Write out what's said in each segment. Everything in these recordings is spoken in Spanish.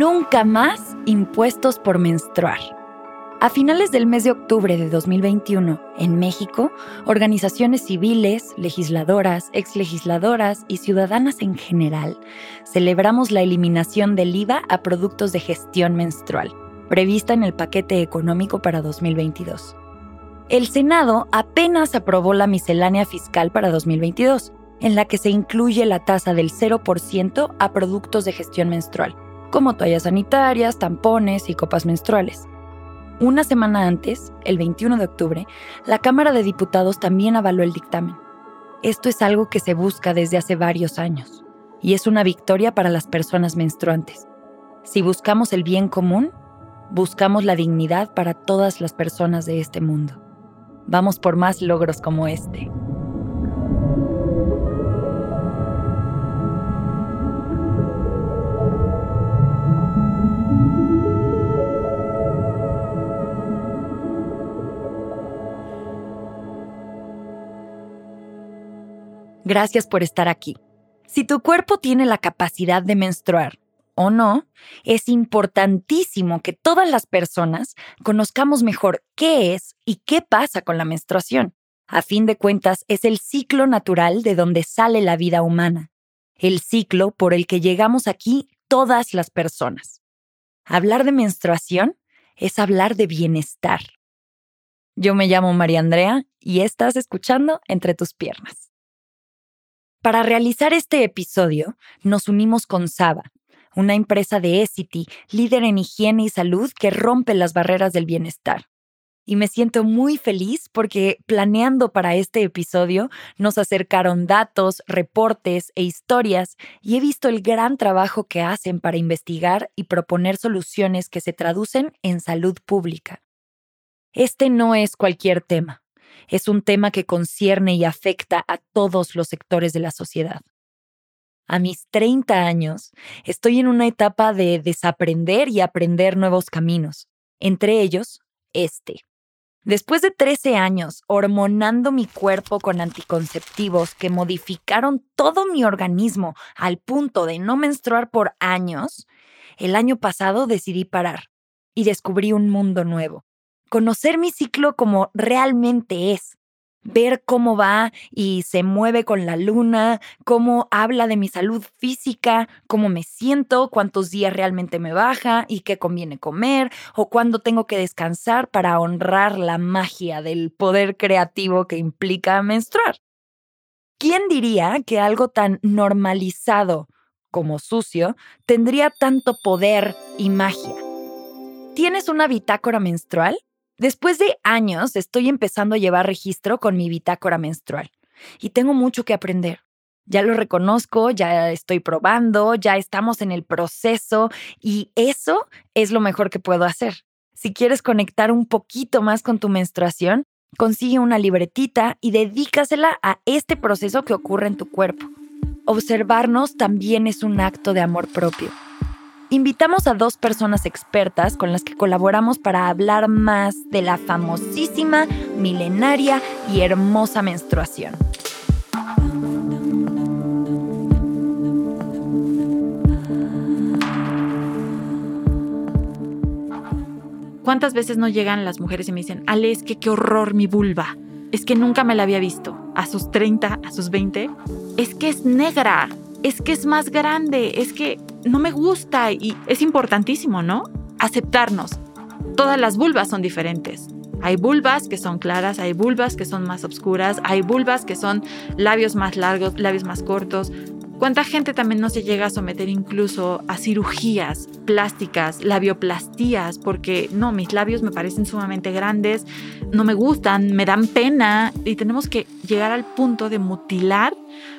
Nunca más impuestos por menstruar. A finales del mes de octubre de 2021, en México, organizaciones civiles, legisladoras, exlegisladoras y ciudadanas en general celebramos la eliminación del IVA a productos de gestión menstrual, prevista en el paquete económico para 2022. El Senado apenas aprobó la miscelánea fiscal para 2022, en la que se incluye la tasa del 0% a productos de gestión menstrual, como toallas sanitarias, tampones y copas menstruales. Una semana antes, el 21 de octubre, la Cámara de Diputados también avaló el dictamen. Esto es algo que se busca desde hace varios años y es una victoria para las personas menstruantes. Si buscamos el bien común, buscamos la dignidad para todas las personas de este mundo. Vamos por más logros como este. Gracias por estar aquí. Si tu cuerpo tiene la capacidad de menstruar o no, es importantísimo que todas las personas conozcamos mejor qué es y qué pasa con la menstruación. A fin de cuentas, es el ciclo natural de donde sale la vida humana, el ciclo por el que llegamos aquí todas las personas. Hablar de menstruación es hablar de bienestar. Yo me llamo María Andrea y estás escuchando Entre tus piernas. Para realizar este episodio, nos unimos con Saba, una empresa de Essity, líder en higiene y salud que rompe las barreras del bienestar. Y me siento muy feliz porque planeando para este episodio nos acercaron datos, reportes e historias y he visto el gran trabajo que hacen para investigar y proponer soluciones que se traducen en salud pública. Este no es cualquier tema es un tema que concierne y afecta a todos los sectores de la sociedad. A mis 30 años, estoy en una etapa de desaprender y aprender nuevos caminos, entre ellos este. Después de 13 años hormonando mi cuerpo con anticonceptivos que modificaron todo mi organismo al punto de no menstruar por años, el año pasado decidí parar y descubrí un mundo nuevo conocer mi ciclo como realmente es, ver cómo va y se mueve con la luna, cómo habla de mi salud física, cómo me siento, cuántos días realmente me baja y qué conviene comer o cuándo tengo que descansar para honrar la magia del poder creativo que implica menstruar. ¿Quién diría que algo tan normalizado como sucio tendría tanto poder y magia? ¿Tienes una bitácora menstrual? Después de años estoy empezando a llevar registro con mi bitácora menstrual y tengo mucho que aprender. Ya lo reconozco, ya estoy probando, ya estamos en el proceso y eso es lo mejor que puedo hacer. Si quieres conectar un poquito más con tu menstruación, consigue una libretita y dedícasela a este proceso que ocurre en tu cuerpo. Observarnos también es un acto de amor propio invitamos a dos personas expertas con las que colaboramos para hablar más de la famosísima, milenaria y hermosa menstruación. ¿Cuántas veces no llegan las mujeres y me dicen, Ale, es que qué horror mi vulva? Es que nunca me la había visto. A sus 30, a sus 20. Es que es negra. Es que es más grande. Es que no me gusta y es importantísimo, ¿no? Aceptarnos. Todas las vulvas son diferentes. Hay vulvas que son claras, hay vulvas que son más oscuras, hay vulvas que son labios más largos, labios más cortos. ¿Cuánta gente también no se llega a someter incluso a cirugías plásticas, labioplastías? Porque no, mis labios me parecen sumamente grandes, no me gustan, me dan pena y tenemos que llegar al punto de mutilar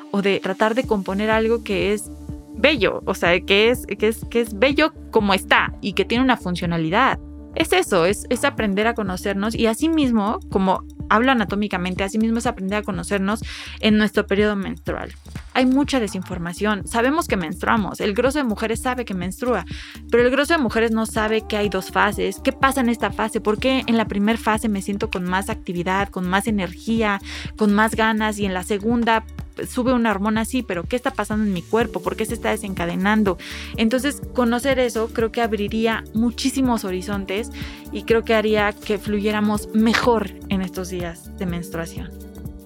o de tratar de componer algo que es bello, o sea, que es, que es, que es bello como está y que tiene una funcionalidad. Es eso, es, es aprender a conocernos y asimismo, como hablo anatómicamente, asimismo es aprender a conocernos en nuestro periodo menstrual. Hay mucha desinformación, sabemos que menstruamos, el grosso de mujeres sabe que menstrua, pero el grosso de mujeres no sabe que hay dos fases, qué pasa en esta fase, por qué en la primera fase me siento con más actividad, con más energía, con más ganas y en la segunda sube una hormona así, pero ¿qué está pasando en mi cuerpo? ¿Por qué se está desencadenando? Entonces, conocer eso creo que abriría muchísimos horizontes y creo que haría que fluyéramos mejor en estos días de menstruación.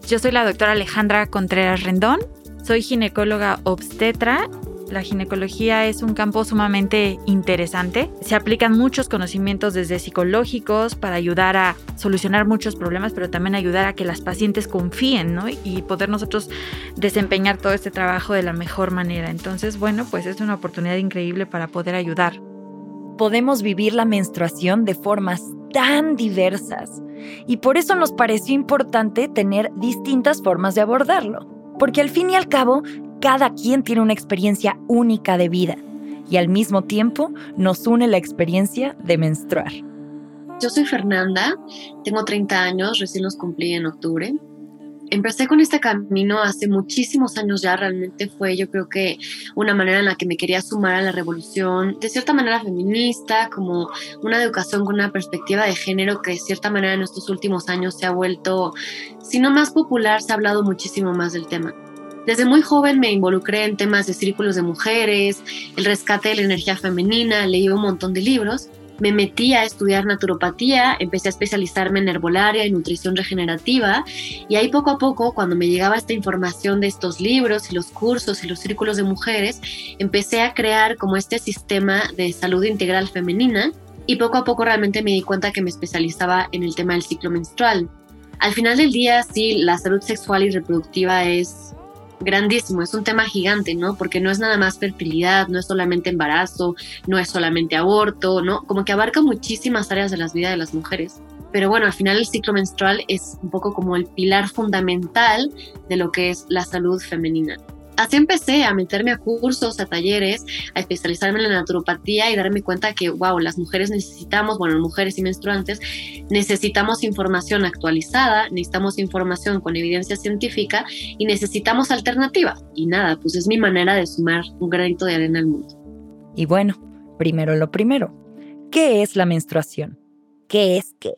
Yo soy la doctora Alejandra Contreras Rendón, soy ginecóloga obstetra la ginecología es un campo sumamente interesante. Se aplican muchos conocimientos desde psicológicos para ayudar a solucionar muchos problemas, pero también ayudar a que las pacientes confíen, ¿no? Y poder nosotros desempeñar todo este trabajo de la mejor manera. Entonces, bueno, pues es una oportunidad increíble para poder ayudar. Podemos vivir la menstruación de formas tan diversas y por eso nos pareció importante tener distintas formas de abordarlo. Porque al fin y al cabo, cada quien tiene una experiencia única de vida y al mismo tiempo nos une la experiencia de menstruar. Yo soy Fernanda, tengo 30 años, recién los cumplí en octubre. Empecé con este camino hace muchísimos años ya, realmente fue yo creo que una manera en la que me quería sumar a la revolución, de cierta manera feminista, como una educación con una perspectiva de género que de cierta manera en estos últimos años se ha vuelto, si no más popular, se ha hablado muchísimo más del tema. Desde muy joven me involucré en temas de círculos de mujeres, el rescate de la energía femenina, leí un montón de libros. Me metí a estudiar naturopatía, empecé a especializarme en herbolaria y nutrición regenerativa y ahí poco a poco, cuando me llegaba esta información de estos libros y los cursos y los círculos de mujeres, empecé a crear como este sistema de salud integral femenina y poco a poco realmente me di cuenta que me especializaba en el tema del ciclo menstrual. Al final del día, sí, la salud sexual y reproductiva es grandísimo, es un tema gigante, ¿no? Porque no es nada más fertilidad, no es solamente embarazo, no es solamente aborto, ¿no? Como que abarca muchísimas áreas de la vida de las mujeres. Pero bueno, al final el ciclo menstrual es un poco como el pilar fundamental de lo que es la salud femenina así empecé a meterme a cursos, a talleres, a especializarme en la naturopatía y darme cuenta que, wow, las mujeres necesitamos, bueno, mujeres y menstruantes, necesitamos información actualizada, necesitamos información con evidencia científica y necesitamos alternativa. Y nada, pues es mi manera de sumar un granito de arena al mundo. Y bueno, primero lo primero, ¿qué es la menstruación? ¿Qué es qué?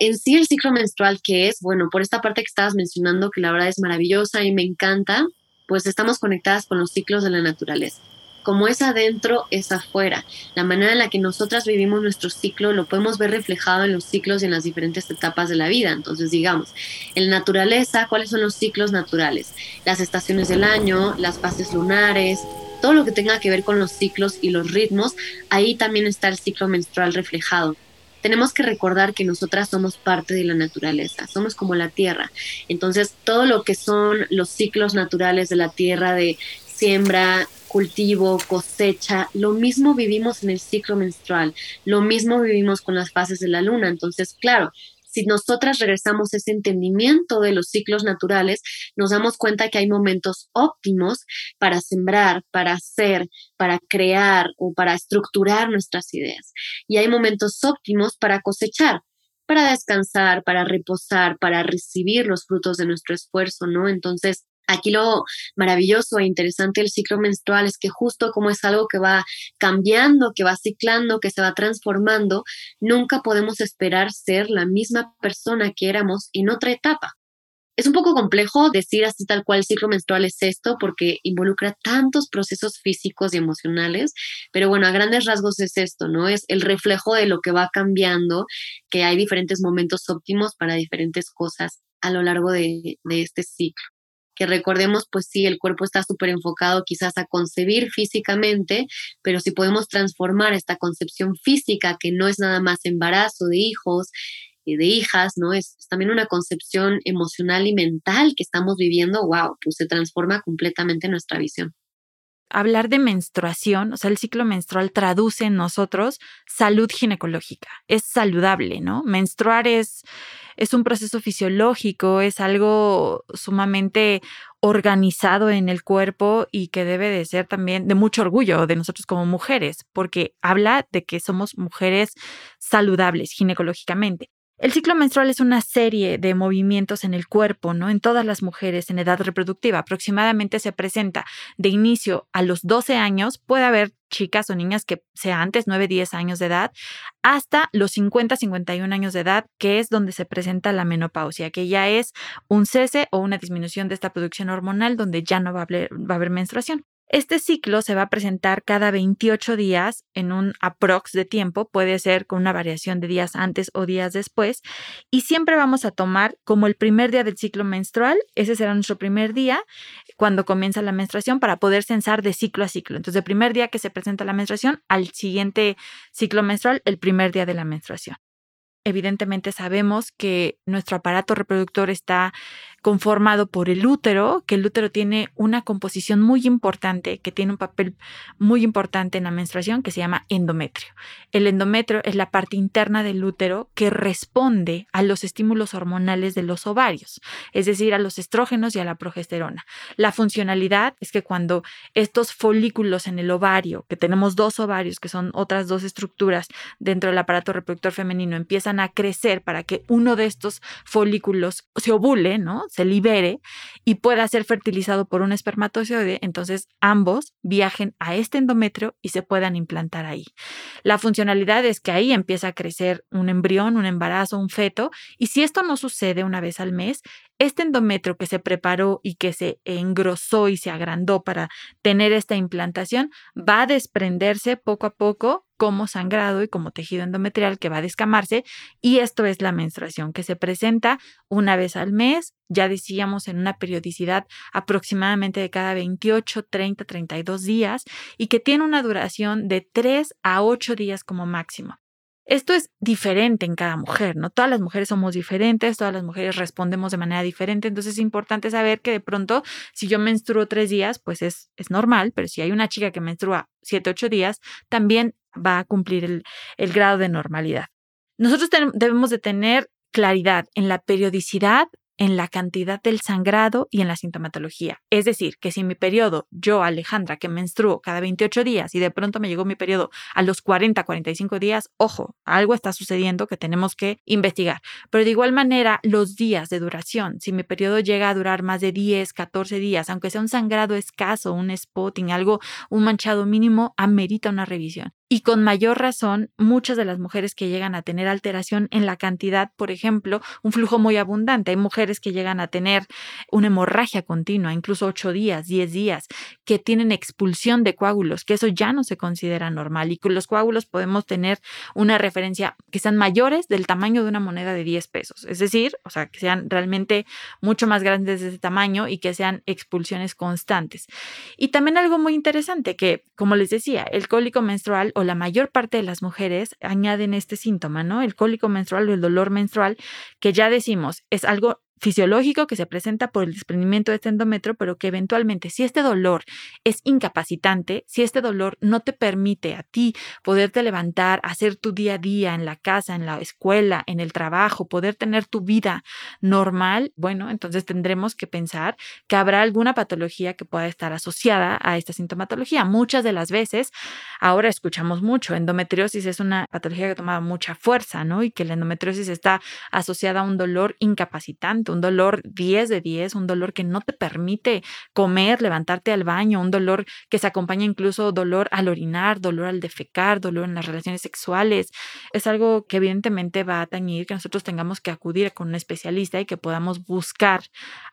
en sí el ciclo menstrual que es, bueno, por esta parte que estabas mencionando, que la verdad es maravillosa y me encanta, pues estamos conectadas con los ciclos de la naturaleza. Como es adentro, es afuera. La manera en la que nosotras vivimos nuestro ciclo lo podemos ver reflejado en los ciclos y en las diferentes etapas de la vida. Entonces, digamos, en la naturaleza, ¿cuáles son los ciclos naturales? Las estaciones del año, las fases lunares, todo lo que tenga que ver con los ciclos y los ritmos, ahí también está el ciclo menstrual reflejado tenemos que recordar que nosotras somos parte de la naturaleza, somos como la tierra. Entonces, todo lo que son los ciclos naturales de la tierra de siembra, cultivo, cosecha, lo mismo vivimos en el ciclo menstrual, lo mismo vivimos con las fases de la luna. Entonces, claro, si nosotras regresamos ese entendimiento de los ciclos naturales, nos damos cuenta que hay momentos óptimos para sembrar, para hacer, para crear o para estructurar nuestras ideas. Y hay momentos óptimos para cosechar, para descansar, para reposar, para recibir los frutos de nuestro esfuerzo, ¿no? Entonces, Aquí lo maravilloso e interesante del ciclo menstrual es que justo como es algo que va cambiando, que va ciclando, que se va transformando, nunca podemos esperar ser la misma persona que éramos en otra etapa. Es un poco complejo decir así tal cual el ciclo menstrual es esto porque involucra tantos procesos físicos y emocionales, pero bueno, a grandes rasgos es esto, ¿no? Es el reflejo de lo que va cambiando, que hay diferentes momentos óptimos para diferentes cosas a lo largo de, de este ciclo que recordemos, pues sí, el cuerpo está súper enfocado quizás a concebir físicamente, pero si podemos transformar esta concepción física, que no es nada más embarazo de hijos, y de hijas, ¿no? Es, es, también una concepción emocional y mental que estamos viviendo, wow, pues se transforma completamente nuestra visión. Hablar de menstruación, o sea, el ciclo menstrual traduce en nosotros salud ginecológica, es saludable, ¿no? Menstruar es, es un proceso fisiológico, es algo sumamente organizado en el cuerpo y que debe de ser también de mucho orgullo de nosotros como mujeres, porque habla de que somos mujeres saludables ginecológicamente. El ciclo menstrual es una serie de movimientos en el cuerpo, ¿no? En todas las mujeres en edad reproductiva. Aproximadamente se presenta de inicio a los 12 años. Puede haber chicas o niñas que sea antes 9, 10 años de edad, hasta los 50, 51 años de edad, que es donde se presenta la menopausia, que ya es un cese o una disminución de esta producción hormonal donde ya no va a haber, va a haber menstruación. Este ciclo se va a presentar cada 28 días en un aprox de tiempo, puede ser con una variación de días antes o días después, y siempre vamos a tomar como el primer día del ciclo menstrual, ese será nuestro primer día cuando comienza la menstruación para poder censar de ciclo a ciclo. Entonces, el primer día que se presenta la menstruación al siguiente ciclo menstrual, el primer día de la menstruación. Evidentemente sabemos que nuestro aparato reproductor está conformado por el útero, que el útero tiene una composición muy importante, que tiene un papel muy importante en la menstruación, que se llama endometrio. El endometrio es la parte interna del útero que responde a los estímulos hormonales de los ovarios, es decir, a los estrógenos y a la progesterona. La funcionalidad es que cuando estos folículos en el ovario, que tenemos dos ovarios, que son otras dos estructuras dentro del aparato reproductor femenino, empiezan a crecer para que uno de estos folículos se ovule, ¿no? Se libere y pueda ser fertilizado por un espermatozoide, entonces ambos viajen a este endometrio y se puedan implantar ahí. La funcionalidad es que ahí empieza a crecer un embrión, un embarazo, un feto, y si esto no sucede una vez al mes, este endometrio que se preparó y que se engrosó y se agrandó para tener esta implantación va a desprenderse poco a poco como sangrado y como tejido endometrial que va a descamarse y esto es la menstruación que se presenta una vez al mes, ya decíamos en una periodicidad aproximadamente de cada 28, 30, 32 días y que tiene una duración de 3 a 8 días como máximo. Esto es diferente en cada mujer, ¿no? Todas las mujeres somos diferentes, todas las mujeres respondemos de manera diferente, entonces es importante saber que de pronto si yo menstruo tres días, pues es, es normal, pero si hay una chica que menstrua siete, ocho días, también va a cumplir el, el grado de normalidad. Nosotros debemos de tener claridad en la periodicidad en la cantidad del sangrado y en la sintomatología. Es decir, que si mi periodo, yo Alejandra, que menstruo cada 28 días y de pronto me llegó mi periodo a los 40, 45 días, ojo, algo está sucediendo que tenemos que investigar. Pero de igual manera, los días de duración, si mi periodo llega a durar más de 10, 14 días, aunque sea un sangrado escaso, un spotting, algo, un manchado mínimo, amerita una revisión. Y con mayor razón, muchas de las mujeres que llegan a tener alteración en la cantidad, por ejemplo, un flujo muy abundante. Hay mujeres que llegan a tener una hemorragia continua, incluso 8 días, 10 días, que tienen expulsión de coágulos, que eso ya no se considera normal. Y con los coágulos podemos tener una referencia que sean mayores del tamaño de una moneda de 10 pesos. Es decir, o sea, que sean realmente mucho más grandes de ese tamaño y que sean expulsiones constantes. Y también algo muy interesante que, como les decía, el cólico menstrual la mayor parte de las mujeres añaden este síntoma, ¿no? El cólico menstrual o el dolor menstrual, que ya decimos es algo fisiológico que se presenta por el desprendimiento de este endometrio, pero que eventualmente si este dolor es incapacitante, si este dolor no te permite a ti poderte levantar, hacer tu día a día en la casa, en la escuela, en el trabajo, poder tener tu vida normal, bueno, entonces tendremos que pensar que habrá alguna patología que pueda estar asociada a esta sintomatología. Muchas de las veces, ahora escuchamos mucho, endometriosis es una patología que toma mucha fuerza, ¿no? Y que la endometriosis está asociada a un dolor incapacitante un dolor 10 de 10, un dolor que no te permite comer, levantarte al baño, un dolor que se acompaña incluso dolor al orinar, dolor al defecar, dolor en las relaciones sexuales. Es algo que evidentemente va a tañir que nosotros tengamos que acudir con un especialista y que podamos buscar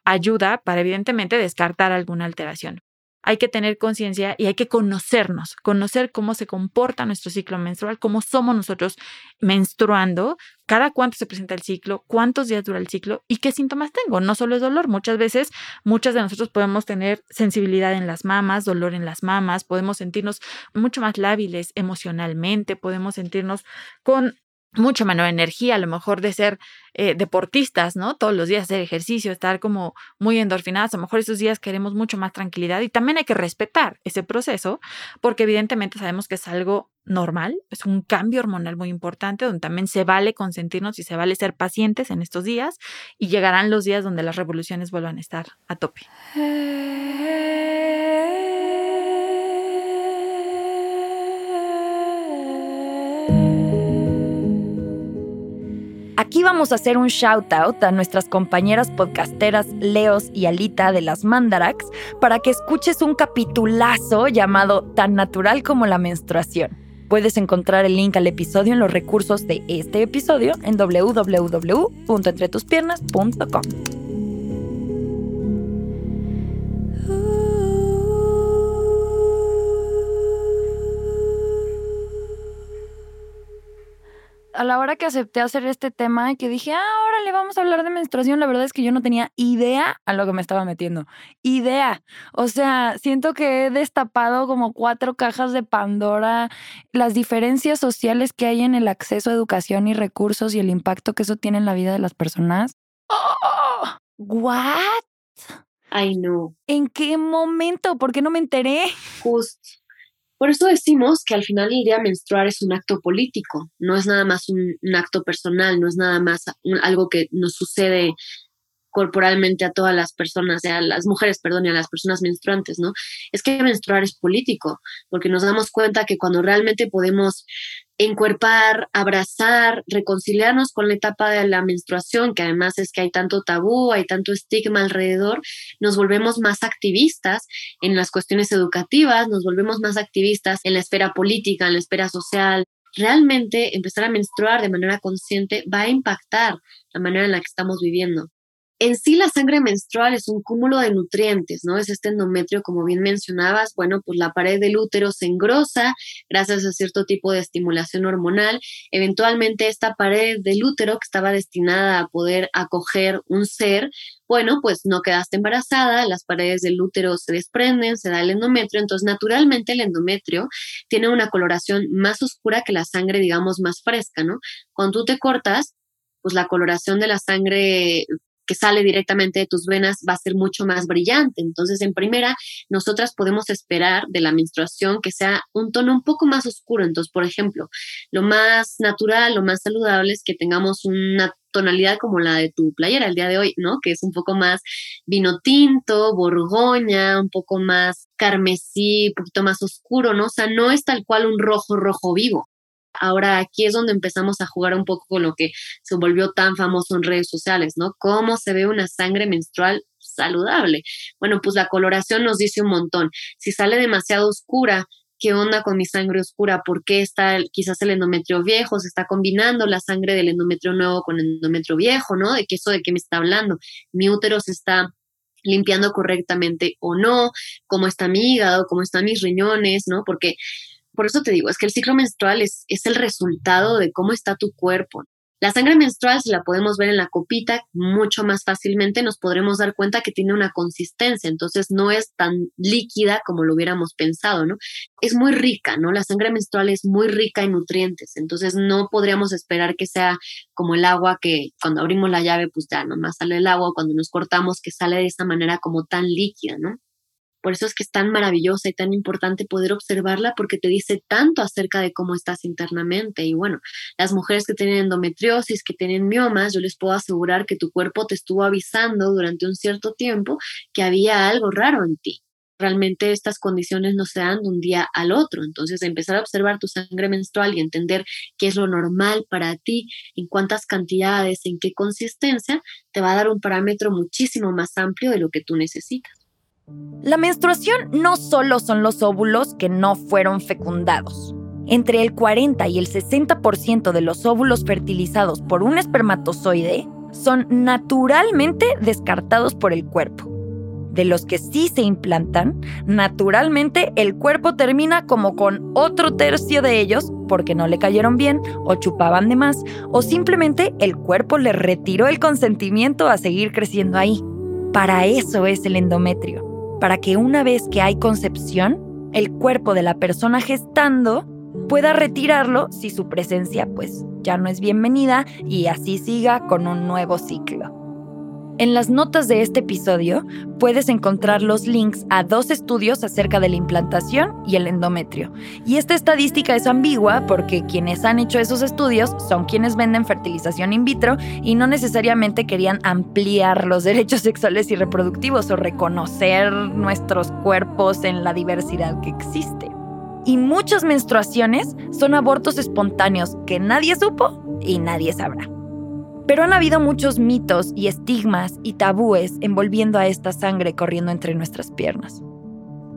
ayuda para evidentemente descartar alguna alteración hay que tener conciencia y hay que conocernos, conocer cómo se comporta nuestro ciclo menstrual, cómo somos nosotros menstruando, cada cuánto se presenta el ciclo, cuántos días dura el ciclo y qué síntomas tengo. No solo es dolor, muchas veces, muchas de nosotros podemos tener sensibilidad en las mamas, dolor en las mamas, podemos sentirnos mucho más lábiles emocionalmente, podemos sentirnos con mucha menor energía, a lo mejor de ser eh, deportistas, ¿no? Todos los días hacer ejercicio, estar como muy endorfinadas, a lo mejor esos días queremos mucho más tranquilidad y también hay que respetar ese proceso porque evidentemente sabemos que es algo normal, es un cambio hormonal muy importante donde también se vale consentirnos y se vale ser pacientes en estos días y llegarán los días donde las revoluciones vuelvan a estar a tope. Aquí vamos a hacer un shout out a nuestras compañeras podcasteras Leos y Alita de las Mandarax para que escuches un capitulazo llamado Tan natural como la menstruación. Puedes encontrar el link al episodio en los recursos de este episodio en www.entretuspiernas.com. a la hora que acepté hacer este tema y que dije, ah, ahora le vamos a hablar de menstruación, la verdad es que yo no tenía idea a lo que me estaba metiendo. Idea. O sea, siento que he destapado como cuatro cajas de Pandora, las diferencias sociales que hay en el acceso a educación y recursos y el impacto que eso tiene en la vida de las personas. ¡Oh! ¿What? Ay, no. ¿En qué momento? ¿Por qué no me enteré? Justo. Por eso decimos que al final el día menstruar es un acto político, no es nada más un, acto personal, no es nada más algo que nos sucede corporalmente a todas las personas, a las mujeres, perdón, y a las personas menstruantes, ¿no? Es que menstruar es político, porque nos damos cuenta que cuando realmente podemos encuerpar, abrazar, reconciliarnos con la etapa de la menstruación, que además es que hay tanto tabú, hay tanto estigma alrededor, nos volvemos más activistas en las cuestiones educativas, nos volvemos más activistas en la esfera política, en la esfera social. Realmente empezar a menstruar de manera consciente va a impactar la manera en la que estamos viviendo. En sí, la sangre menstrual es un cúmulo de nutrientes, ¿no? Es este endometrio, como bien mencionabas, bueno, pues la pared del útero se engrosa gracias a cierto tipo de estimulación hormonal. Eventualmente, esta pared del útero que estaba destinada a poder acoger un ser, bueno, pues no quedaste embarazada, las paredes del útero se desprenden, se da el endometrio, entonces naturalmente el endometrio tiene una coloración más oscura que la sangre, digamos, más fresca, ¿no? Cuando tú te cortas, pues la coloración de la sangre que sale directamente de tus venas va a ser mucho más brillante. Entonces, en primera, nosotras podemos esperar de la menstruación que sea un tono un poco más oscuro. Entonces, por ejemplo, lo más natural, lo más saludable es que tengamos una tonalidad como la de tu playera el día de hoy, ¿no? Que es un poco más vino tinto, borgoña, un poco más carmesí, un poquito más oscuro, ¿no? O sea, no es tal cual un rojo, rojo vivo. Ahora aquí es donde empezamos a jugar un poco con lo que se volvió tan famoso en redes sociales, ¿no? ¿Cómo se ve una sangre menstrual saludable? Bueno, pues la coloración nos dice un montón. Si sale demasiado oscura, ¿qué onda con mi sangre oscura? ¿Por qué está quizás el endometrio viejo? ¿Se está combinando la sangre del endometrio nuevo con el endometrio viejo, ¿no? ¿De qué eso de qué me está hablando? ¿Mi útero se está limpiando correctamente o no? ¿Cómo está mi hígado? ¿Cómo están mis riñones? ¿No? Porque por eso te digo, es que el ciclo menstrual es, es el resultado de cómo está tu cuerpo. La sangre menstrual, si la podemos ver en la copita mucho más fácilmente, nos podremos dar cuenta que tiene una consistencia, entonces no es tan líquida como lo hubiéramos pensado, ¿no? Es muy rica, ¿no? La sangre menstrual es muy rica en nutrientes, entonces no podríamos esperar que sea como el agua que cuando abrimos la llave, pues ya nomás sale el agua, cuando nos cortamos, que sale de esa manera como tan líquida, ¿no? Por eso es que es tan maravillosa y tan importante poder observarla porque te dice tanto acerca de cómo estás internamente. Y bueno, las mujeres que tienen endometriosis, que tienen miomas, yo les puedo asegurar que tu cuerpo te estuvo avisando durante un cierto tiempo que había algo raro en ti. Realmente estas condiciones no se dan de un día al otro. Entonces, empezar a observar tu sangre menstrual y entender qué es lo normal para ti, en cuántas cantidades, en qué consistencia, te va a dar un parámetro muchísimo más amplio de lo que tú necesitas. La menstruación no solo son los óvulos que no fueron fecundados. Entre el 40 y el 60% de los óvulos fertilizados por un espermatozoide son naturalmente descartados por el cuerpo. De los que sí se implantan, naturalmente el cuerpo termina como con otro tercio de ellos porque no le cayeron bien o chupaban de más o simplemente el cuerpo le retiró el consentimiento a seguir creciendo ahí. Para eso es el endometrio para que una vez que hay concepción, el cuerpo de la persona gestando pueda retirarlo si su presencia pues ya no es bienvenida y así siga con un nuevo ciclo. En las notas de este episodio puedes encontrar los links a dos estudios acerca de la implantación y el endometrio. Y esta estadística es ambigua porque quienes han hecho esos estudios son quienes venden fertilización in vitro y no necesariamente querían ampliar los derechos sexuales y reproductivos o reconocer nuestros cuerpos en la diversidad que existe. Y muchas menstruaciones son abortos espontáneos que nadie supo y nadie sabrá. Pero han habido muchos mitos y estigmas y tabúes envolviendo a esta sangre corriendo entre nuestras piernas.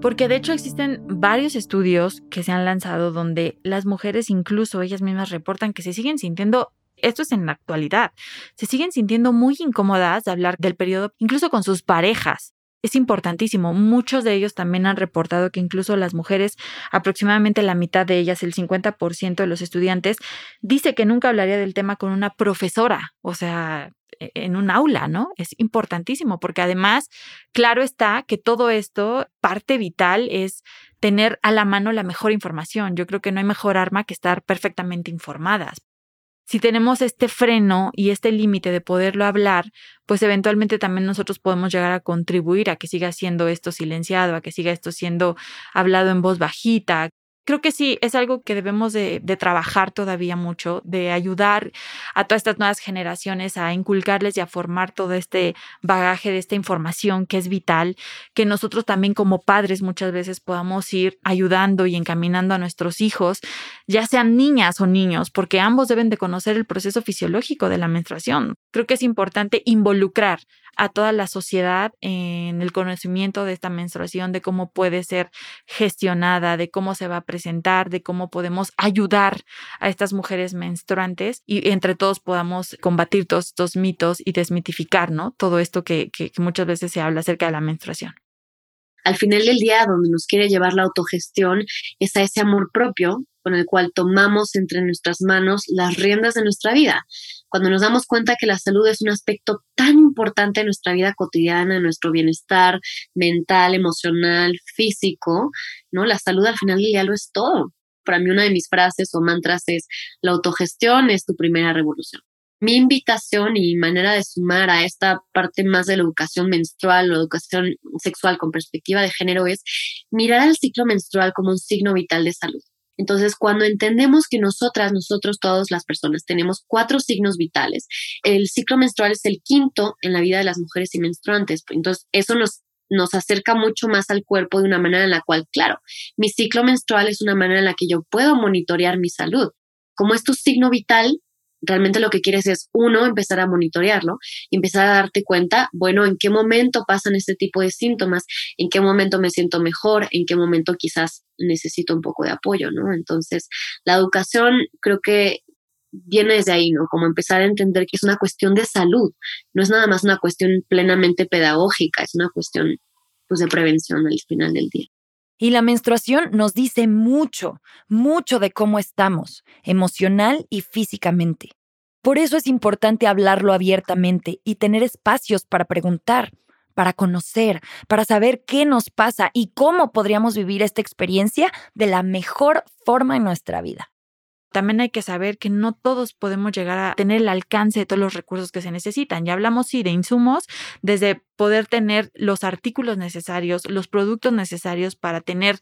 Porque de hecho existen varios estudios que se han lanzado donde las mujeres incluso ellas mismas reportan que se siguen sintiendo esto es en la actualidad. Se siguen sintiendo muy incómodas de hablar del periodo, incluso con sus parejas es importantísimo. Muchos de ellos también han reportado que incluso las mujeres, aproximadamente la mitad de ellas, el 50% de los estudiantes, dice que nunca hablaría del tema con una profesora, o sea, e, en un aula, ¿no? Es importantísimo porque además, claro está que todo esto, parte vital es tener a la mano la mejor información. Yo creo que no hay mejor arma que estar perfectamente informadas si tenemos este freno y este límite de poderlo hablar, pues eventualmente también nosotros podemos llegar a contribuir a que siga siendo esto silenciado, a que siga esto siendo hablado en voz bajita, creo que sí, es algo que debemos de, trabajar todavía mucho, de ayudar a todas estas nuevas generaciones a inculcarles y a formar todo este bagaje de esta información que es vital, que nosotros también como padres muchas veces podamos ir ayudando y encaminando a nuestros hijos, ya sean niñas o niños, porque ambos deben de conocer el proceso fisiológico de la menstruación. Creo que es importante involucrar a toda la sociedad en el conocimiento de esta menstruación, de cómo puede ser gestionada, de cómo se va a presentar, de cómo podemos ayudar a estas mujeres menstruantes y entre todos podamos combatir todos estos mitos y desmitificar, ¿no? Todo esto que, que muchas veces se habla acerca de la menstruación al final del día, donde nos quiere llevar la autogestión, es a ese amor propio con el cual tomamos entre nuestras manos las riendas de nuestra vida. Cuando nos damos cuenta que la salud es un aspecto tan importante en nuestra vida cotidiana, en nuestro bienestar mental, emocional, físico, ¿no? La salud al final día lo es todo. Para mí una de mis frases o mantras es, la autogestión es tu primera revolución. Mi invitación y manera de sumar a esta parte más de la educación menstrual o educación sexual con perspectiva de género es mirar al ciclo menstrual como un signo vital de salud. Entonces, cuando entendemos que nosotras, nosotros, todas las personas, tenemos cuatro signos vitales, el ciclo menstrual es el quinto en la vida de las mujeres y menstruantes. Entonces, eso nos nos acerca mucho más al cuerpo de una manera en la cual, claro, mi ciclo menstrual es una manera en la que yo puedo monitorear mi salud. Como es tu signo vital, realmente lo que quieres es, uno, empezar a monitorearlo empezar a darte cuenta, bueno, en qué momento pasan este tipo de síntomas, en qué momento me siento mejor, en qué momento quizás necesito un poco de apoyo, ¿no? Entonces, la educación creo que viene desde ahí, ¿no? Como empezar a entender que es una cuestión de salud, no es nada más una cuestión plenamente pedagógica, es una cuestión pues de prevención al final del día. Y la menstruación nos dice mucho, mucho de cómo estamos, emocional y físicamente. Por eso es importante hablarlo abiertamente y tener espacios para preguntar, para conocer, para saber qué nos pasa y cómo podríamos vivir esta experiencia de la mejor forma en nuestra vida. También hay que saber que no todos podemos llegar a tener el alcance de todos los recursos que se necesitan. Ya hablamos, sí, de insumos, desde poder tener los artículos necesarios, los productos necesarios para tener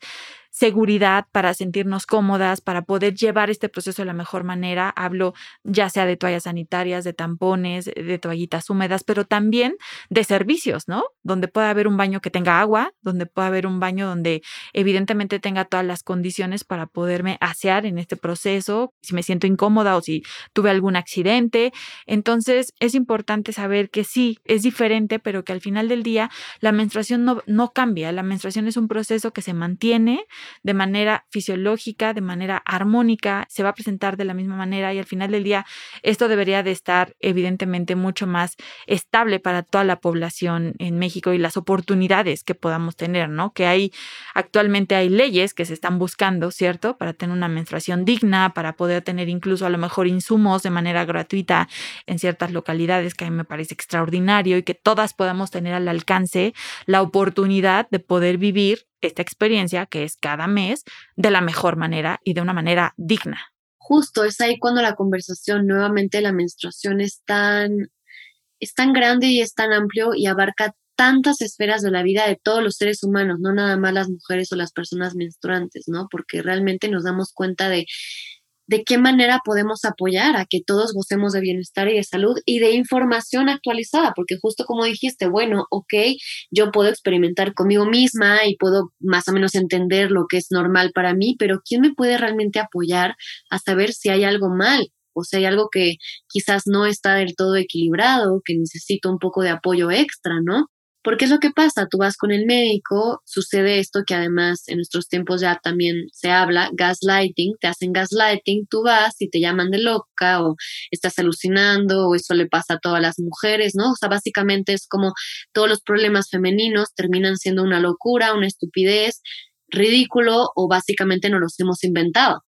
seguridad, para sentirnos cómodas, para poder llevar este proceso de la mejor manera. Hablo ya sea de toallas sanitarias, de tampones, de toallitas húmedas, pero también de servicios, ¿no? Donde pueda haber un baño que tenga agua, donde pueda haber un baño donde evidentemente tenga todas las condiciones para poderme asear en este proceso, si me siento incómoda o si tuve algún accidente. Entonces es importante saber que sí, es diferente, pero que al final del día la menstruación no, no cambia. La menstruación es un proceso que se mantiene de manera fisiológica, de manera armónica, se va a presentar de la misma manera y al final del día esto debería de estar evidentemente mucho más estable para toda la población en México y las oportunidades que podamos tener, ¿no? Que hay actualmente hay leyes que se están buscando, ¿cierto? Para tener una menstruación digna, para poder tener incluso a lo mejor insumos de manera gratuita en ciertas localidades que a mí me parece extraordinario y que todas podamos tener al alcance la oportunidad de poder vivir esta experiencia que es cada mes de la mejor manera y de una manera digna. Justo, es ahí cuando la conversación nuevamente la menstruación es tan, es tan grande y es tan amplio y abarca tantas esferas de la vida de todos los seres humanos, no nada más las mujeres o las personas menstruantes, ¿no? Porque realmente nos damos cuenta de de qué manera podemos apoyar a que todos gocemos de bienestar y de salud y de información actualizada, porque justo como dijiste, bueno, ok, yo puedo experimentar conmigo misma y puedo más o menos entender lo que es normal para mí, pero ¿quién me puede realmente apoyar a saber si hay algo mal cuerpo, si hay algo que quizás no está del todo equilibrado, que necesita un poco de apoyo extra, ¿no? Porque es lo que pasa, tú vas con el médico, sucede esto que además en nuestros tiempos ya también se habla, gaslighting, te hacen gaslighting, tú vas y te llaman de loca o estás alucinando o eso le pasa a todas las mujeres, ¿no? O sea, básicamente es como todos los problemas femeninos terminan siendo una locura, una estupidez, ridículo o básicamente no los hemos inventado.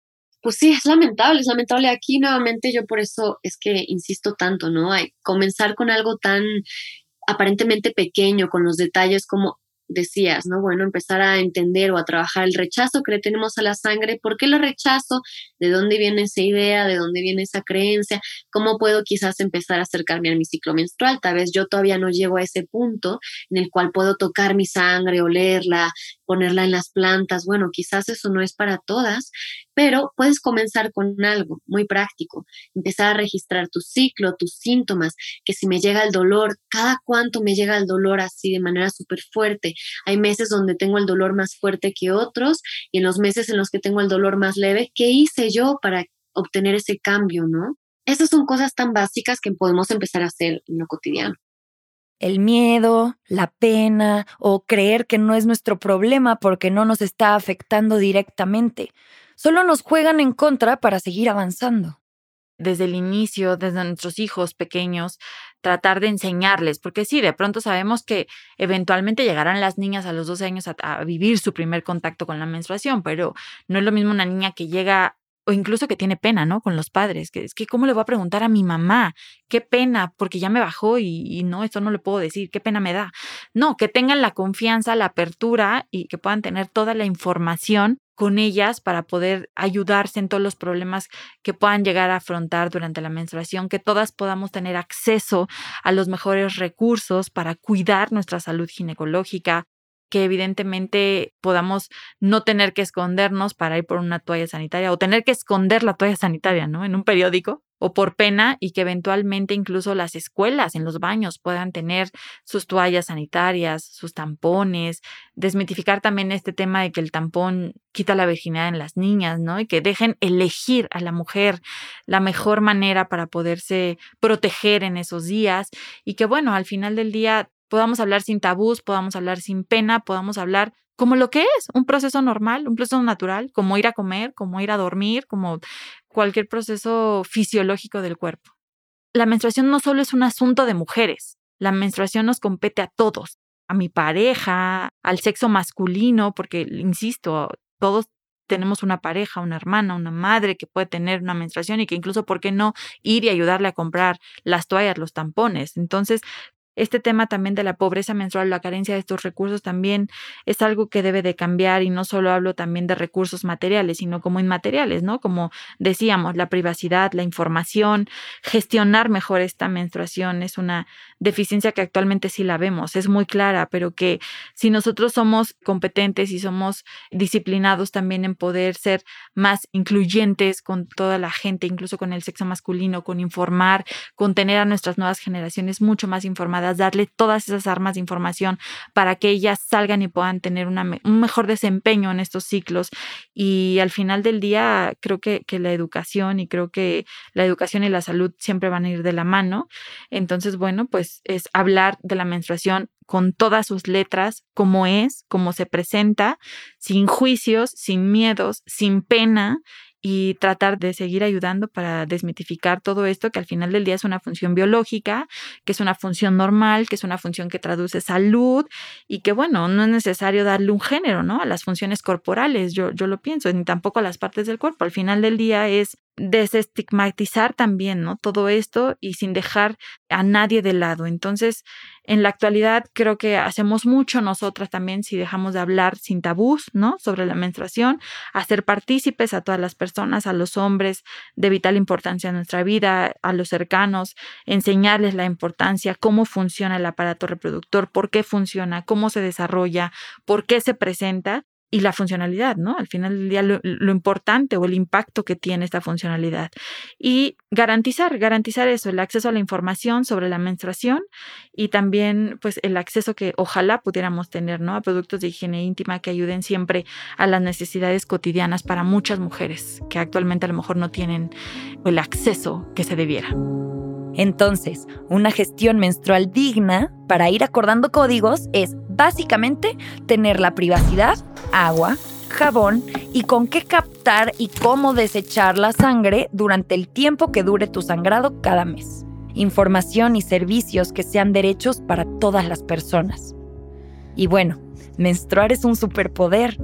Pues sí, es lamentable, es lamentable. Aquí nuevamente yo por eso es que insisto tanto, ¿no? Hay comenzar con algo tan aparentemente pequeño, con los detalles como decías, ¿no? Bueno, empezar a entender o a trabajar el rechazo que le tenemos a la sangre, ¿por qué lo rechazo? ¿De dónde viene esa idea? ¿De dónde viene esa creencia? ¿Cómo puedo quizás empezar a acercarme a mi ciclo menstrual? Tal vez yo todavía no llego a ese punto en el cual puedo tocar mi sangre, olerla, ponerla en las plantas. Bueno, quizás eso no es para todas, pero puedes comenzar con algo muy práctico, empezar a registrar tu ciclo, tus síntomas, que si me llega el dolor, cada cuánto me llega el dolor así de manera súper fuerte. Hay meses donde tengo el dolor más fuerte que otros y en los meses en los que tengo el dolor más leve, ¿qué hice yo para obtener ese cambio, no? Esas son cosas tan básicas que podemos empezar a hacer en lo cotidiano el miedo, la pena o creer que no es nuestro problema porque no nos está afectando directamente. Solo nos juegan en contra para seguir avanzando. Desde el inicio, desde nuestros hijos pequeños, tratar de enseñarles, porque sí, de pronto sabemos que eventualmente llegarán las niñas a los 12 años a, vivir su primer contacto con la menstruación, pero no es lo mismo una niña que llega o incluso que tiene pena, ¿no? Con los padres, que es que cómo le voy a preguntar a mi mamá, qué pena, porque ya me bajó y, no, esto no le puedo decir, qué pena me da. No, que tengan la confianza, la apertura y que puedan tener toda la información con ellas para poder ayudarse en todos los problemas que puedan llegar a afrontar durante la menstruación, que todas podamos tener acceso a los mejores recursos para cuidar nuestra salud ginecológica, que evidentemente podamos no tener que escondernos para ir por una toalla sanitaria o tener que esconder la toalla sanitaria, ¿no? En un periódico o por pena y que eventualmente incluso las escuelas en los baños puedan tener sus toallas sanitarias, sus tampones, desmitificar también este tema de que el tampón quita la virginidad en las niñas, ¿no? Y que dejen elegir a la mujer la mejor manera para poderse proteger en esos días y que bueno, al final del día podamos hablar sin tabús, podamos hablar sin pena, podamos hablar como lo que es, un proceso normal, un proceso natural, como ir a comer, como ir a dormir, como cualquier proceso fisiológico del cuerpo. La menstruación no solo es un asunto de mujeres, la menstruación nos compete a todos, a mi pareja, al sexo masculino, porque, insisto, todos tenemos una pareja, una hermana, una madre que puede tener una menstruación y que incluso, ¿por qué no ir y ayudarle a comprar las toallas, los tampones? Entonces, este tema también de la pobreza menstrual, la carencia de estos recursos también es algo que debe de cambiar y no solo hablo también de recursos materiales, sino como inmateriales, ¿no? Como decíamos, la privacidad, la información, gestionar mejor esta menstruación es una deficiencia que actualmente sí la vemos, es muy clara, pero que si nosotros somos competentes y somos disciplinados también en poder ser más incluyentes con toda la gente, incluso con el sexo masculino, con informar, con tener a nuestras nuevas generaciones mucho más informadas, darle todas esas armas de información para que ellas salgan y puedan tener un mejor desempeño en estos ciclos. Y al final del día, creo que, la educación y creo que la educación y la salud siempre van a ir de la mano. Entonces, bueno, pues es hablar de la menstruación con todas sus letras, como es, como se presenta, sin juicios, sin miedos, sin pena y tratar de seguir ayudando para desmitificar todo esto que al final del día es una función biológica, que es una función normal, que es una función que traduce salud y que bueno, no es necesario darle un género, ¿no? A las funciones corporales, yo, yo lo pienso, ni tampoco a las partes del cuerpo. Al final del día es desestigmatizar también, ¿no? Todo esto y sin dejar a nadie de lado. Entonces, en la actualidad creo que hacemos mucho nosotras también si dejamos de hablar sin tabús, ¿no? Sobre la menstruación, hacer partícipes a todas las personas, a los hombres de vital importancia en nuestra vida, a los cercanos, enseñarles la importancia, cómo funciona el aparato reproductor, por qué funciona, cómo se desarrolla, por qué se presenta y la funcionalidad, ¿no? Al final del día lo, importante o el impacto que tiene esta funcionalidad. Y garantizar, garantizar eso, el acceso a la información sobre la menstruación y también pues el acceso que ojalá pudiéramos tener, ¿no? A productos de higiene íntima que ayuden siempre a las necesidades cotidianas para muchas mujeres que actualmente a lo mejor no tienen el acceso que se debiera. Entonces, una gestión menstrual digna para ir acordando códigos es básicamente tener la privacidad, agua, jabón y con qué captar y cómo desechar la sangre durante el tiempo que dure tu sangrado cada mes. Información y servicios que sean derechos para todas las personas. Y bueno, menstruar es un superpoder.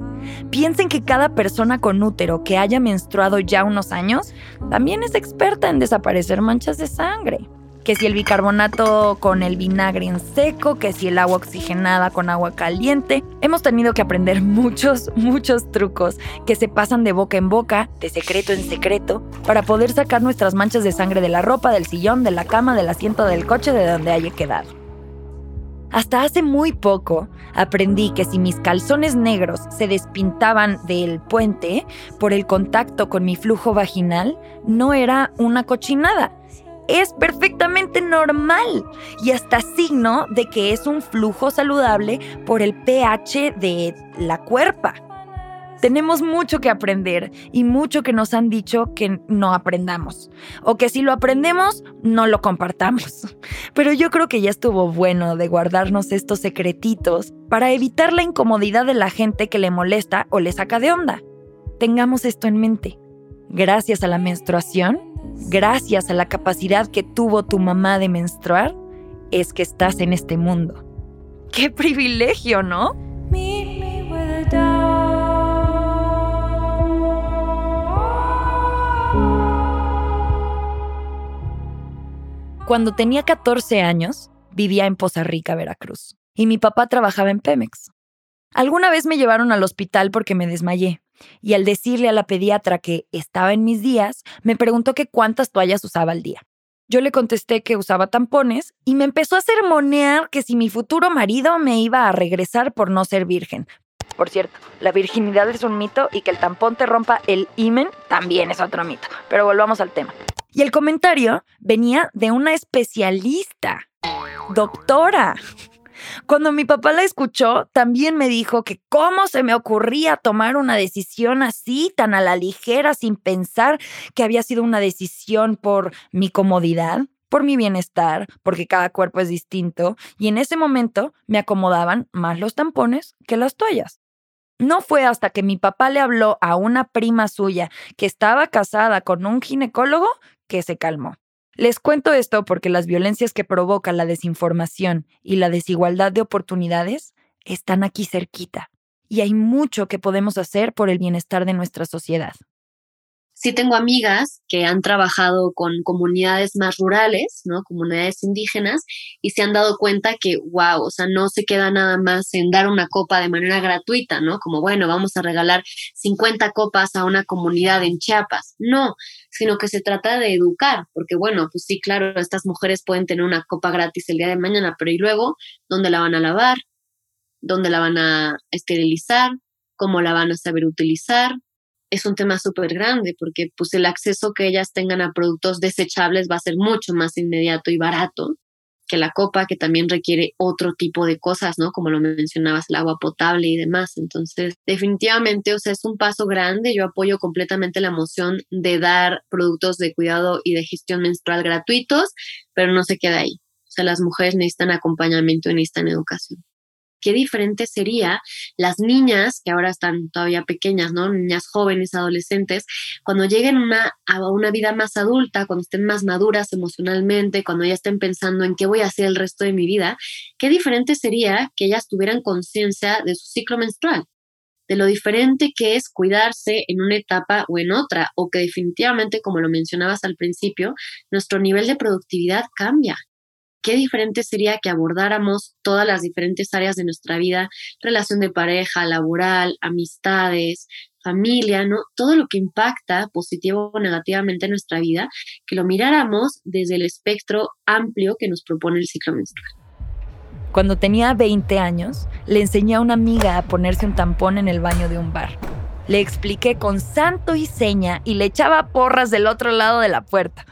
Piensen que cada persona con útero que haya menstruado ya unos años también es experta en desaparecer manchas de sangre que si el bicarbonato con el vinagre en seco, que si el agua oxigenada con agua caliente. Hemos tenido que aprender muchos, muchos trucos que se pasan de boca en boca, de secreto en secreto, para poder sacar nuestras manchas de sangre de la ropa, del sillón, de la cama, del asiento del coche, de donde haya quedado. Hasta hace muy poco aprendí que si mis calzones negros se despintaban del puente por el contacto con mi flujo vaginal, no era una cochinada, es perfectamente normal y hasta signo de que es un flujo saludable por el pH de la cuerpa. Tenemos mucho que aprender y mucho que nos han dicho que no aprendamos. O que si lo aprendemos, no lo compartamos. Pero yo creo que ya estuvo bueno de guardarnos estos secretitos para evitar la incomodidad de la gente que le molesta o le saca de onda. Tengamos esto en mente. Gracias a la menstruación, gracias a la capacidad que tuvo tu mamá de menstruar, es que estás en este mundo. ¡Qué privilegio, ¿no? Cuando tenía 14 años, vivía en Poza Rica, Veracruz, y mi papá trabajaba en Pemex. Alguna vez me llevaron al hospital porque me desmayé y al decirle a la pediatra que estaba en mis días, me preguntó que cuántas toallas usaba al día. Yo le contesté que usaba tampones y me empezó a sermonear que si mi futuro marido me iba a regresar por no ser virgen. Por cierto, la virginidad es un mito y que el tampón te rompa el imen también es otro mito. Pero volvamos al tema. Y el comentario venía de una especialista, doctora. Cuando mi papá la escuchó, también me dijo que cómo se me ocurría tomar una decisión así, tan a la ligera, sin pensar que había sido una decisión por mi comodidad, por mi bienestar, porque cada cuerpo es distinto, y en ese momento me acomodaban más los tampones que las toallas. No fue hasta que mi papá le habló a una prima suya que estaba casada con un ginecólogo que se calmó. Les cuento esto porque las violencias que provoca la desinformación y la desigualdad de oportunidades están aquí cerquita, y hay mucho que podemos hacer por el bienestar de nuestra sociedad sí tengo amigas que han trabajado con comunidades más rurales, ¿no? Comunidades indígenas y se han dado cuenta que, wow, o sea, no se queda nada más en dar una copa de manera gratuita, ¿no? Como, bueno, vamos a regalar 50 copas a una comunidad en Chiapas. No, sino que se trata de educar, porque, bueno, pues sí, claro, estas mujeres pueden tener una copa gratis el día de mañana, pero ¿y luego dónde la van a lavar? ¿Dónde la van a esterilizar? ¿Cómo la van a saber utilizar? Es un tema súper grande porque pues el acceso que ellas tengan a productos desechables va a ser mucho más inmediato y barato que la copa, que también requiere otro tipo de cosas, ¿no? Como lo mencionabas, el agua potable y demás. Entonces, definitivamente, o sea, es un paso grande. Yo apoyo completamente la moción de dar productos de cuidado y de gestión menstrual gratuitos, pero no se queda ahí. O sea, las mujeres necesitan acompañamiento y necesitan educación qué diferente sería las niñas que ahora están todavía pequeñas, ¿no? Niñas jóvenes, adolescentes, cuando lleguen a una vida más adulta, cuando estén más maduras emocionalmente, cuando ya estén pensando en qué voy a hacer el resto de mi vida, qué diferente sería que ellas tuvieran conciencia de su ciclo menstrual de lo diferente que es cuidarse en una etapa o en otra, o que definitivamente, como lo mencionabas al principio, nuestro nivel de productividad cambia qué diferente sería que abordáramos todas las diferentes áreas de nuestra vida, relación de pareja, laboral, amistades, familia, ¿no? Todo lo que impacta positivo o negativamente en nuestra vida, que lo miráramos desde el espectro amplio que nos propone el ciclo menstrual. Cuando tenía 20 años, le enseñé a una amiga a ponerse un tampón en el baño de un bar. Le expliqué con santo y seña y le echaba porras del otro lado de la puerta.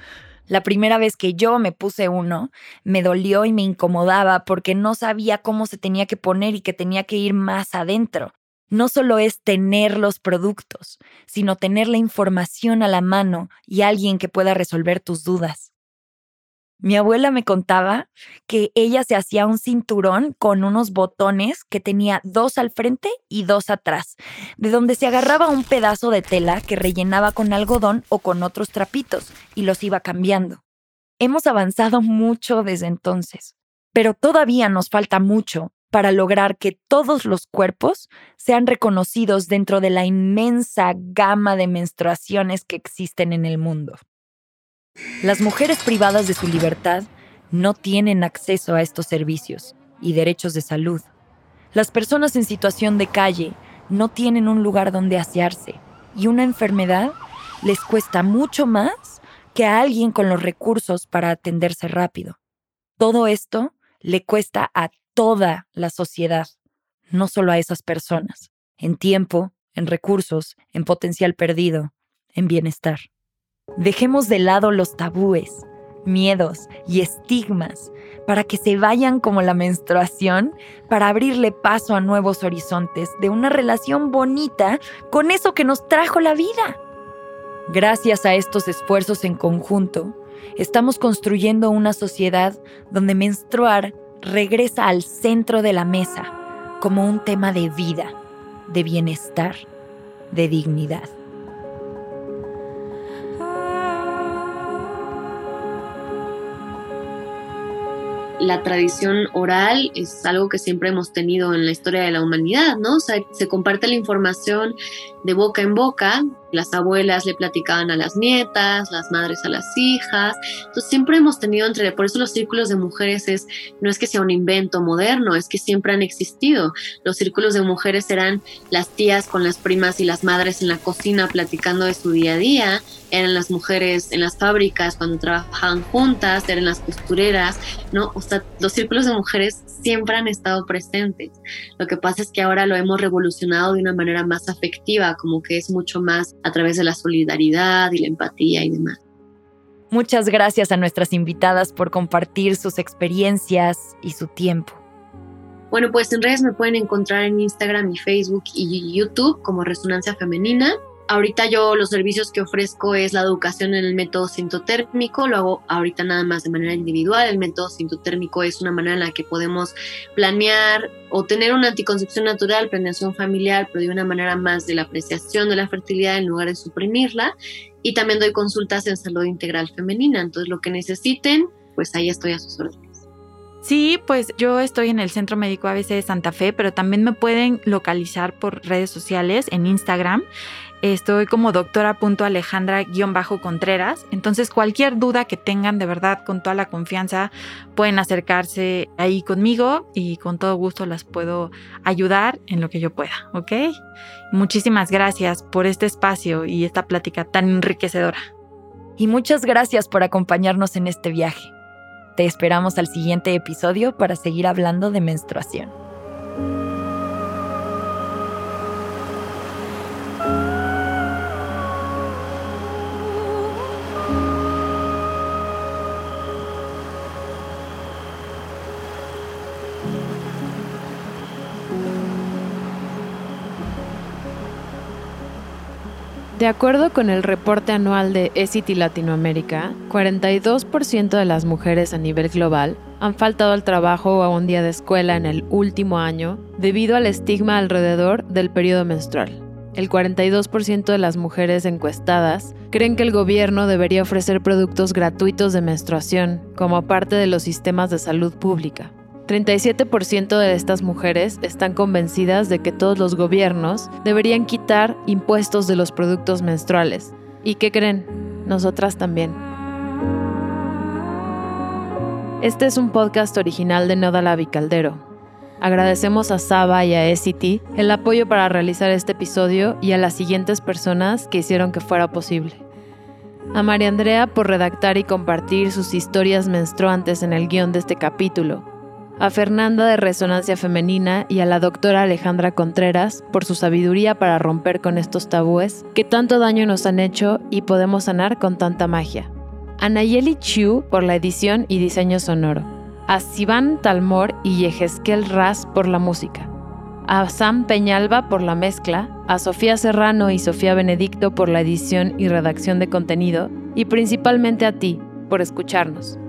La primera vez que yo me puse uno, me dolió y me incomodaba porque no sabía cómo se tenía que poner y que tenía que ir más adentro. No solo es tener los productos, sino tener la información a la mano y alguien que pueda resolver tus dudas. Mi abuela me contaba que ella se hacía un cinturón con unos botones que tenía dos al frente y dos atrás, de donde se agarraba un pedazo de tela que rellenaba con algodón o con otros trapitos y los iba cambiando. Hemos avanzado mucho desde entonces, pero todavía nos falta mucho para lograr que todos los cuerpos sean reconocidos dentro de la inmensa gama de menstruaciones que existen en el mundo. Las mujeres privadas de su libertad no tienen acceso a estos servicios y derechos de salud. Las personas en situación de calle no tienen un lugar donde asearse y una enfermedad les cuesta mucho más que a alguien con los recursos para atenderse rápido. Todo esto le cuesta a toda la sociedad, no solo a esas personas, en tiempo, en recursos, en potencial perdido, en bienestar. Dejemos de lado los tabúes, miedos y estigmas para que se vayan como la menstruación, para abrirle paso a nuevos horizontes de una relación bonita con eso que nos trajo la vida. Gracias a estos esfuerzos en conjunto, estamos construyendo una sociedad donde menstruar regresa al centro de la mesa como un tema de vida, de bienestar, de dignidad. La tradición oral es algo que siempre hemos tenido en la historia de la humanidad, ¿no? O sea, se comparte la información de boca en boca, las abuelas le platicaban a las nietas, las madres a las hijas, entonces siempre hemos tenido entre, por eso los círculos de mujeres es, no es que sea un invento moderno, es que siempre han existido. Los círculos de mujeres eran las tías con las primas y las madres en la cocina platicando de su día a día, eran las mujeres en las fábricas cuando trabajaban juntas, eran las costureras, ¿no? O sea, los círculos de mujeres siempre han estado presentes. Lo que pasa es que ahora lo hemos revolucionado de una manera más afectiva, como que es mucho más a través de la solidaridad y la empatía y demás. Muchas gracias a nuestras invitadas por compartir sus experiencias y su tiempo. Bueno, pues en redes me pueden encontrar en Instagram y Facebook y YouTube como Resonancia Femenina. Ahorita yo los servicios que ofrezco es la educación en el método sintotérmico, lo hago ahorita nada más de manera individual. El método sintotérmico es una manera en la que podemos planear o tener una anticoncepción natural, planeación familiar, pero de una manera más de la apreciación de la fertilidad en lugar de suprimirla. Y también doy consultas en salud integral femenina. Entonces lo que necesiten, pues ahí estoy a sus órdenes. Sí, pues yo estoy en el Centro Médico ABC de Santa Fe, pero también me pueden localizar por redes sociales en Instagram. Estoy como doctora.alejandra-contreras. Entonces, cualquier duda que tengan, de verdad, con toda la confianza, pueden acercarse ahí conmigo y con todo gusto las puedo ayudar en lo que yo pueda, ¿ok? Muchísimas gracias por este espacio y esta plática tan enriquecedora. Y muchas gracias por acompañarnos en este viaje. Te esperamos al siguiente episodio para seguir hablando de menstruación. De acuerdo con el reporte anual de ECITI Latinoamérica, 42% de las mujeres a nivel global han faltado al trabajo o a un día de escuela en el último año debido al estigma alrededor del periodo menstrual. El 42% de las mujeres encuestadas creen que el gobierno debería ofrecer productos gratuitos de menstruación como parte de los sistemas de salud pública. 37% de estas mujeres están convencidas de que todos los gobiernos deberían quitar impuestos de los productos menstruales. ¿Y qué creen? Nosotras también. Este es un podcast original de Noda Vicaldero. Agradecemos a Saba y a SCT el apoyo para realizar este episodio y a las siguientes personas que hicieron que fuera posible. A María Andrea por redactar y compartir sus historias menstruantes en el guion de este capítulo a Fernanda de Resonancia Femenina y a la doctora Alejandra Contreras por su sabiduría para romper con estos tabúes que tanto daño nos han hecho y podemos sanar con tanta magia. A Nayeli Chu por la edición y diseño sonoro. A Sivan Talmor y Yehezkel Raz por la música. A Sam Peñalba por la mezcla. A Sofía Serrano y Sofía Benedicto por la edición y redacción de contenido. Y principalmente a ti por escucharnos.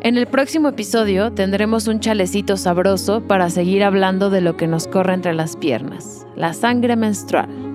En el próximo episodio tendremos un chalecito sabroso para seguir hablando de lo que nos corre entre las piernas, la sangre menstrual.